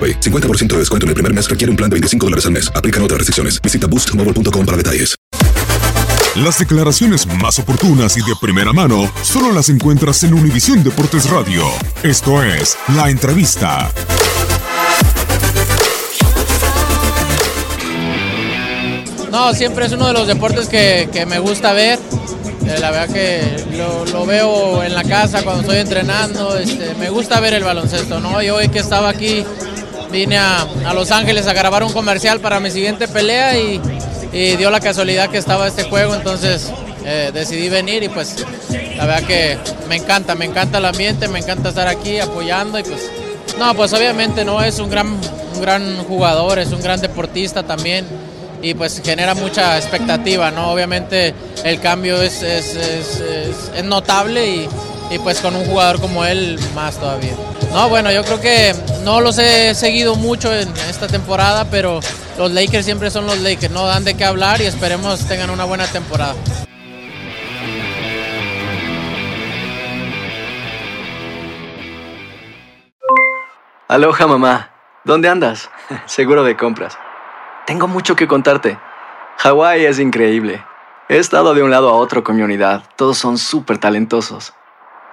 AroPay. 50% de descuento en el primer mes requiere un plan de 25 dólares al mes. Aplican otras restricciones. Visita boostmobile.com para detalles. Las declaraciones más oportunas y de primera mano solo las encuentras en Univisión Deportes Radio. Esto es La Entrevista. No, siempre es uno de los deportes que, que me gusta ver. Eh, la verdad que lo, lo, veo en la casa cuando estoy entrenando. Este, me gusta ver el baloncesto, ¿no? Y hoy que estaba aquí, vine a, a Los Ángeles a grabar un comercial para mi siguiente pelea y, y dio la casualidad que estaba este juego, entonces eh, decidí venir y pues la verdad que me encanta, me encanta el ambiente, me encanta estar aquí apoyando y pues no, pues obviamente no es un gran, un gran jugador, es un gran deportista también y pues genera mucha expectativa, ¿no? Obviamente el cambio es, es, es, es notable y, y, pues con un jugador como él más todavía. No, bueno, yo creo que no los he seguido mucho en esta temporada, pero los Lakers siempre son los Lakers, no dan de qué hablar y esperemos tengan una buena temporada. Aloha mamá, ¿dónde andas? Seguro de compras. Tengo mucho que contarte. Hawái es increíble. He estado de un lado a otro con mi unidad. Todos son súper talentosos.